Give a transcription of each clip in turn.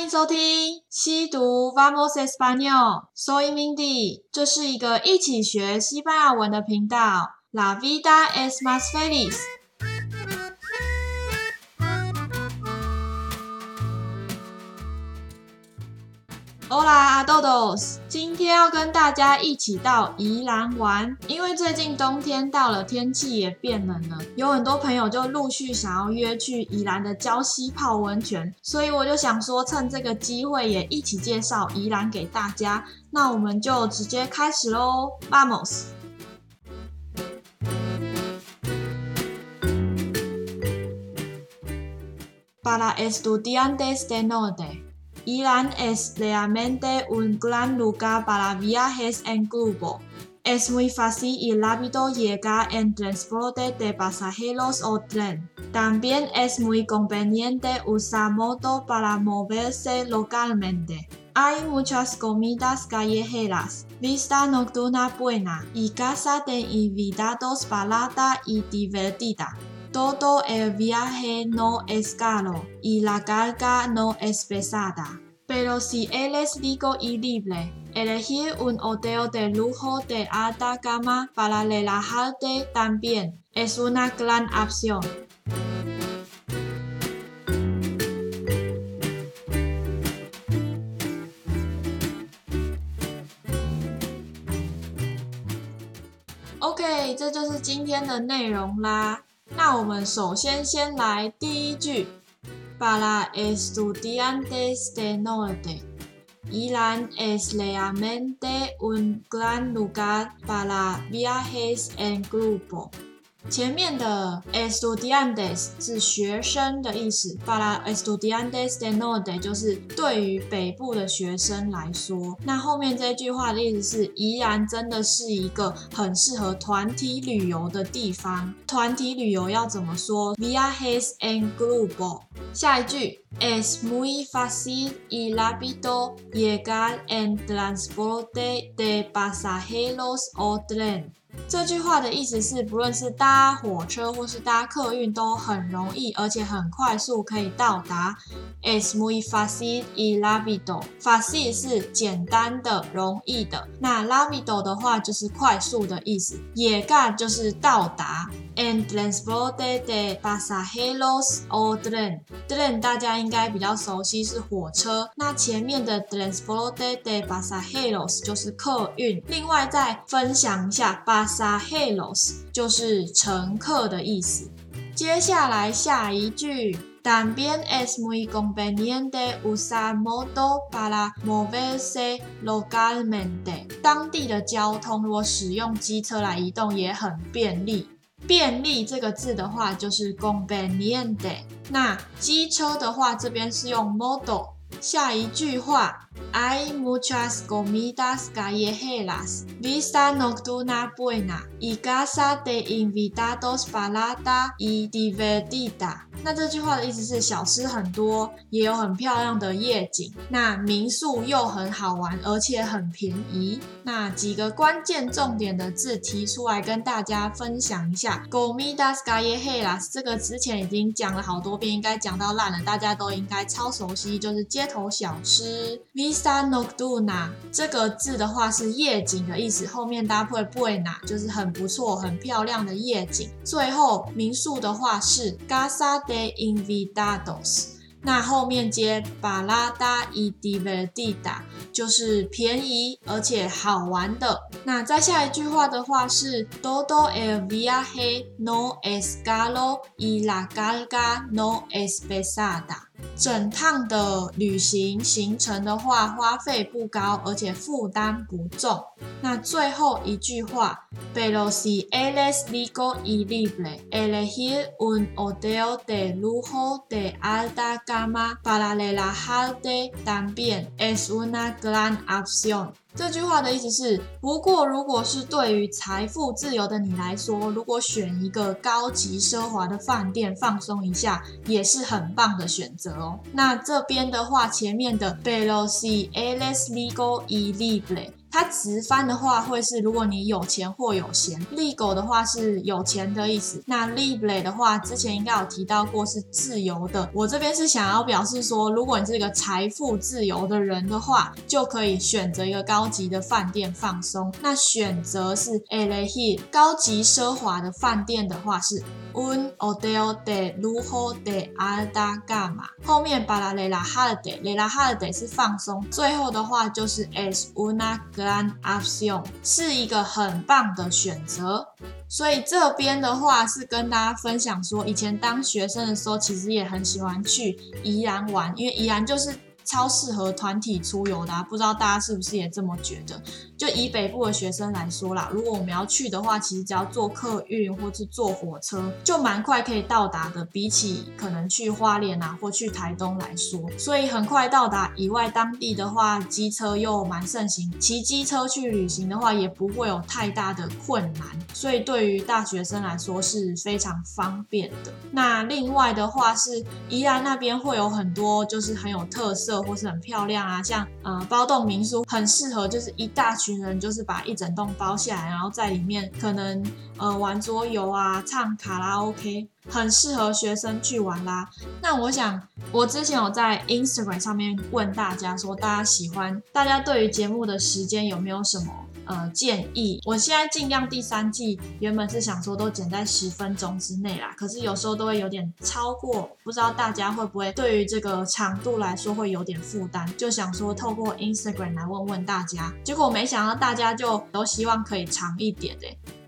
欢迎收听西读 Vamos Español，Soy Mindy，这是一个一起学西班牙文的频道。La vida es más feliz。Hola a todos，今天要跟大家一起到宜兰玩，因为最近冬天到了，天气也变冷了，有很多朋友就陆续想要约去宜兰的礁溪泡温泉，所以我就想说，趁这个机会也一起介绍宜兰给大家。那我们就直接开始喽，Vamos。Para estudiantes de norte。宜兰 es realmente un gran lugar para viajes en grupo. Es muy fácil y rápido llegar en transporte de pasajeros o tren. También es muy conveniente usar moto para moverse localmente. Hay muchas comidas callejeras, vista nocturna buena y casa de invitados barata y divertida. Todo el viaje no es caro y la carga no es pesada. Pero si eres rico y libre, elegir un hotel de lujo de alta gama para relajarte también es una gran opción. OK，这就是今天的内容啦。 那我们首先先来第一句，Para estudiantes del norte，宜兰 es realmente un gran lugar para viajes en grupo。 前面的 estudiantes 是学生的意思，para estudiantes de norte 就是对于北部的学生来说。那后面这句话的意思是，宜兰真的是一个很适合团体旅游的地方。团体旅游要怎么说？Viajes en grupo。下一句，es muy fácil y rápido llegar en transporte de pasajeros o tren。这句话的意思是，不论是搭火车或是搭客运，都很容易，而且很快速可以到达。Es muy fácil y rápido。Fácil 是简单的、容易的，那 rápido 的话就是快速的意思。也干就是到达。En transporte de pasajeros o tren。tren 大家应该比较熟悉，是火车。那前面的 transporte de pasajeros 就是客运。另外再分享一下，pasajeros 就是乘客的意思。接下来下一句，También es muy conveniente usar moto para moverse localmente。当地的交通如果使用机车来移动也很便利。便利这个字的话就是 conveniente。那机车的话这边是用 moto。下一句话，Hay muchas comidas callejeras, vista nocturna buena y casa de invitados barata y divertida。那这句话的意思是小吃很多，也有很漂亮的夜景。那民宿又很好玩，而且很便宜。那几个关键重点的字提出来跟大家分享一下。Comidas callejeras 这个之前已经讲了好多遍，应该讲到烂了，大家都应该超熟悉，就是街头小吃。Vista nocturna 这个字的话是夜景的意思，后面搭配 buena 就是很不错、很漂亮的夜景。最后民宿的话是 casa de invitados。那后面接 barata y divertida，就是便宜而且好玩的。那再下一句话的话是 todo el viaje no es caro y la carga no es pesada。整趟的旅行行程的话，花费不高，而且负担不重。那最后一句话，Pero si eres rico y libre, elegir un hotel de lujo de alta gama para relajarte también es una gran opción。这句话的意思是，不过如果是对于财富自由的你来说，如果选一个高级奢华的饭店放松一下，也是很棒的选择哦。那这边的话，前面的 Pero si eres rico y libre。它直翻的话会是如果你有钱或有闲，libre 的话是有钱的意思。那 libre 的话，之前应该有提到过是自由的。我这边是想要表示说，如果你是一个财富自由的人的话，就可以选择一个高级的饭店放松。那选择是 elegi 高级奢华的饭店的话是 un hotel de lujo de alta gama。后面 para relajarte，relajarte holiday 是放松。最后的话就是 es una gran opción，是一个很棒的选择。所以这边的话是跟大家分享说，以前当学生的时候，其实也很喜欢去宜兰玩，因为宜兰就是超适合团体出游的啊。不知道大家是不是也这么觉得？就以北部的学生来说啦，如果我们要去的话，其实只要坐客运或是坐火车，就蛮快可以到达的。比起可能去花莲啊或去台东来说，所以很快到达。以外，当地的话，机车又蛮盛行，骑机车去旅行的话，也不会有太大的困难。所以对于大学生来说是非常方便的。那另外的话是宜兰那边会有很多就是很有特色或是很漂亮啊，像呃包栋民宿，很适合就是一大群。人就是把一整栋包下来，然后在里面可能呃玩桌游啊，唱卡拉 OK，很适合学生去玩啦。那我想，我之前有在 Instagram 上面问大家说，大家喜欢，大家对于节目的时间有没有什么？呃，建议我现在尽量第三季原本是想说都剪在十分钟之内啦，可是有时候都会有点超过，不知道大家会不会对于这个长度来说会有点负担，就想说透过 Instagram 来问问大家，结果没想到大家就都希望可以长一点。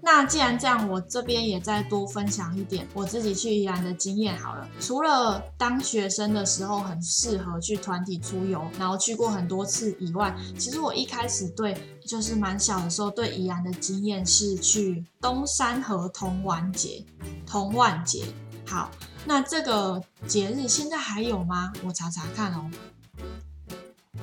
那既然这样，我这边也再多分享一点我自己去宜兰的经验好了。除了当学生的时候很适合去团体出游，然后去过很多次以外，其实我一开始对就是蛮小的时候对宜兰的经验是去东山河童玩节。童玩节，好，那这个节日现在还有吗？我查查看哦。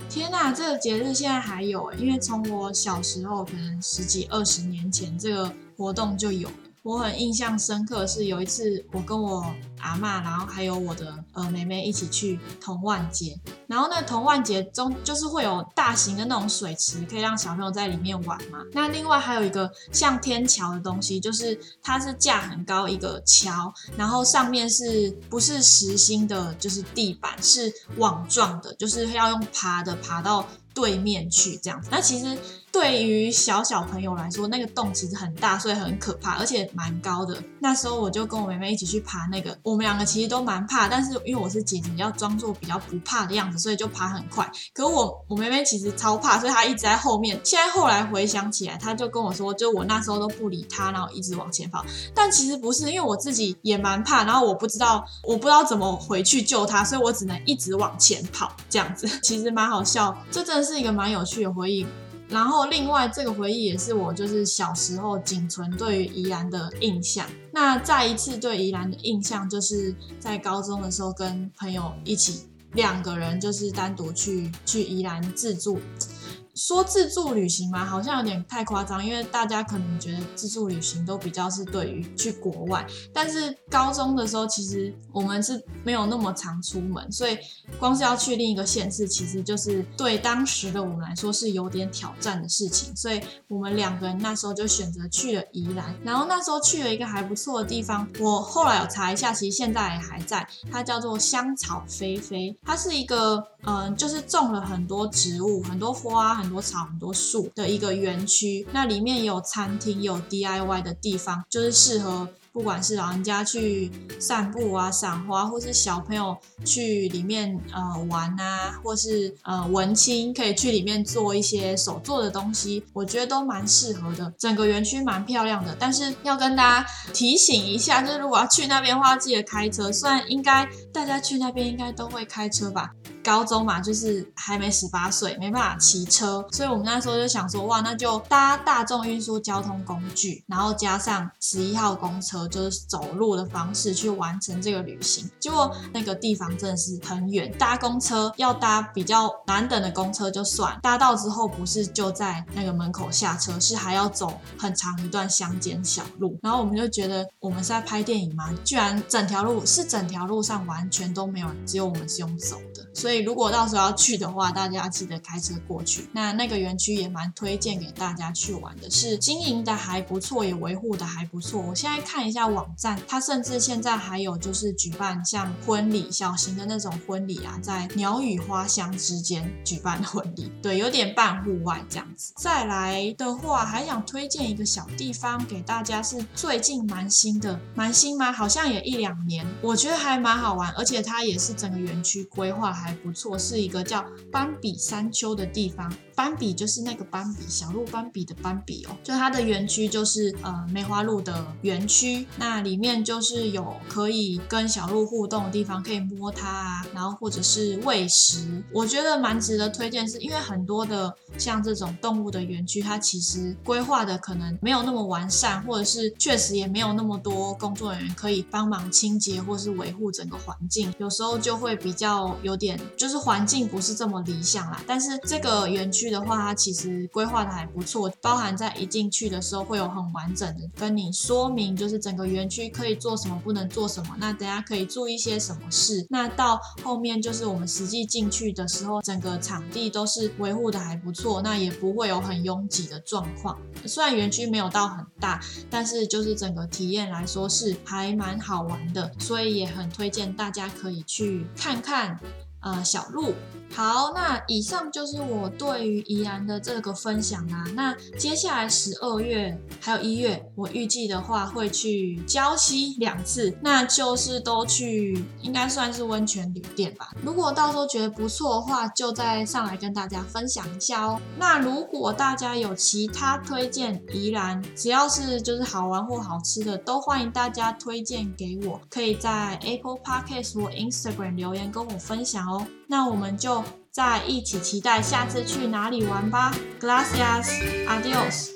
天呐，这个节日现在还有，因为从我小时候，可能十几二十年前，这个活动就有了。我很印象深刻，是有一次我跟我阿嬷，然后还有我的呃妹妹一起去童万节，然后那童万节中就是会有大型的那种水池，可以让小朋友在里面玩嘛。那另外还有一个像天桥的东西，就是它是架很高一个桥，然后上面是不是实心的，就是地板是网状的，就是要用爬的爬到对面去这样子。那其实。对于小小朋友来说，那个洞其实很大，所以很可怕，而且蛮高的。那时候我就跟我妹妹一起去爬那个，我们两个其实都蛮怕，但是因为我是姐姐，要装作比较不怕的样子，所以就爬很快。可我我妹妹其实超怕，所以她一直在后面。现在后来回想起来，她就跟我说，就我那时候都不理她，然后一直往前跑。但其实不是，因为我自己也蛮怕，然后我不知道我不知道怎么回去救她，所以我只能一直往前跑这样子。其实蛮好笑，这真的是一个蛮有趣的回忆。然后，另外这个回忆也是我就是小时候仅存对于宜兰的印象。那再一次对宜兰的印象，就是在高中的时候跟朋友一起两个人就是单独去去宜兰自助。说自助旅行嘛，好像有点太夸张，因为大家可能觉得自助旅行都比较是对于去国外，但是高中的时候其实我们是没有那么常出门，所以光是要去另一个县市，其实就是对当时的我们来说是有点挑战的事情，所以我们两个人那时候就选择去了宜兰，然后那时候去了一个还不错的地方，我后来有查一下，其实现在也还在，它叫做香草菲菲，它是一个。嗯，就是种了很多植物、很多花、很多草、很多树的一个园区。那里面有餐厅，有 DIY 的地方，就是适合。不管是老人家去散步啊、赏花，或是小朋友去里面呃玩啊，或是呃文青可以去里面做一些手做的东西，我觉得都蛮适合的。整个园区蛮漂亮的，但是要跟大家提醒一下，就是如果要去那边的话，记得开车。虽然应该大家去那边应该都会开车吧，高中嘛，就是还没十八岁，没办法骑车，所以我们那时候就想说，哇，那就搭大众运输交通工具，然后加上十一号公车。就是走路的方式去完成这个旅行，结果那个地方真的是很远，搭公车要搭比较难等的公车就算，搭到之后不是就在那个门口下车，是还要走很长一段乡间小路，然后我们就觉得我们是在拍电影吗？居然整条路是整条路上完全都没有，只有我们是用走。所以如果到时候要去的话，大家记得开车过去。那那个园区也蛮推荐给大家去玩的，是经营的还不错，也维护的还不错。我现在看一下网站，它甚至现在还有就是举办像婚礼、小型的那种婚礼啊，在鸟语花香之间举办婚礼，对，有点半户外这样子。再来的话，还想推荐一个小地方给大家，是最近蛮新的，蛮新吗？好像也一两年，我觉得还蛮好玩，而且它也是整个园区规划还不错，是一个叫斑比山丘的地方。斑比就是那个斑比，小鹿斑比的斑比哦。就它的园区就是呃梅花鹿的园区，那里面就是有可以跟小鹿互动的地方，可以摸它啊，然后或者是喂食。我觉得蛮值得推荐，是因为很多的像这种动物的园区，它其实规划的可能没有那么完善，或者是确实也没有那么多工作人员可以帮忙清洁或是维护整个环境，有时候就会比较有点就是环境不是这么理想啦。但是这个园区。的话，它其实规划的还不错，包含在一进去的时候会有很完整的跟你说明，就是整个园区可以做什么，不能做什么，那等下可以做一些什么事。那到后面就是我们实际进去的时候，整个场地都是维护的还不错，那也不会有很拥挤的状况。虽然园区没有到很大，但是就是整个体验来说是还蛮好玩的，所以也很推荐大家可以去看看。呃，小鹿。好，那以上就是我对于宜兰的这个分享啦。那接下来十二月还有一月，我预计的话会去礁溪两次，那就是都去，应该算是温泉旅店吧。如果到时候觉得不错的话，就再上来跟大家分享一下哦。那如果大家有其他推荐宜兰，只要是就是好玩或好吃的，都欢迎大家推荐给我，可以在 Apple Podcast 或 Instagram 留言跟我分享哦。那我们就再一起期待下次去哪里玩吧。Gracias，adios。